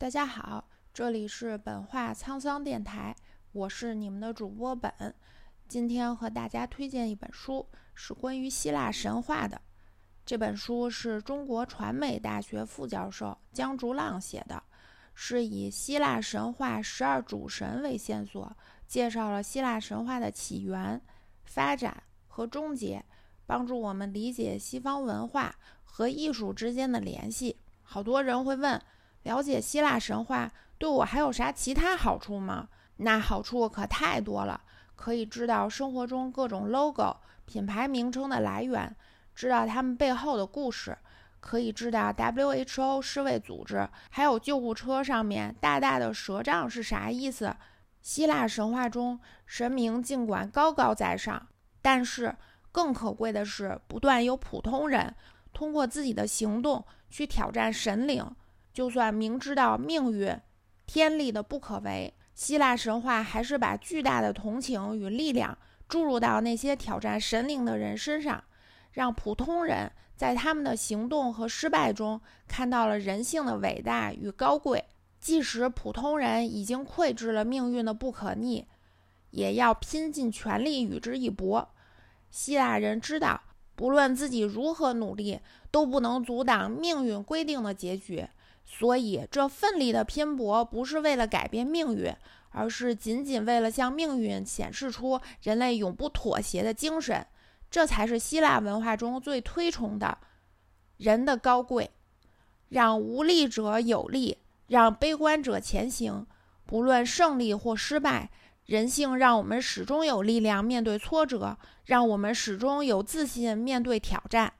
大家好，这里是本话沧桑电台，我是你们的主播本。今天和大家推荐一本书，是关于希腊神话的。这本书是中国传媒大学副教授江竹浪写的，是以希腊神话十二主神为线索，介绍了希腊神话的起源、发展和终结，帮助我们理解西方文化和艺术之间的联系。好多人会问。了解希腊神话对我还有啥其他好处吗？那好处可太多了，可以知道生活中各种 logo 品牌名称的来源，知道他们背后的故事，可以知道 WHO 世卫组织还有救护车上面大大的蛇杖是啥意思。希腊神话中神明尽管高高在上，但是更可贵的是，不断有普通人通过自己的行动去挑战神灵。就算明知道命运、天力的不可为，希腊神话还是把巨大的同情与力量注入到那些挑战神灵的人身上，让普通人在他们的行动和失败中看到了人性的伟大与高贵。即使普通人已经窥知了命运的不可逆，也要拼尽全力与之一搏。希腊人知道，不论自己如何努力，都不能阻挡命运规定的结局。所以，这奋力的拼搏不是为了改变命运，而是仅仅为了向命运显示出人类永不妥协的精神。这才是希腊文化中最推崇的人的高贵，让无力者有力，让悲观者前行。不论胜利或失败，人性让我们始终有力量面对挫折，让我们始终有自信面对挑战。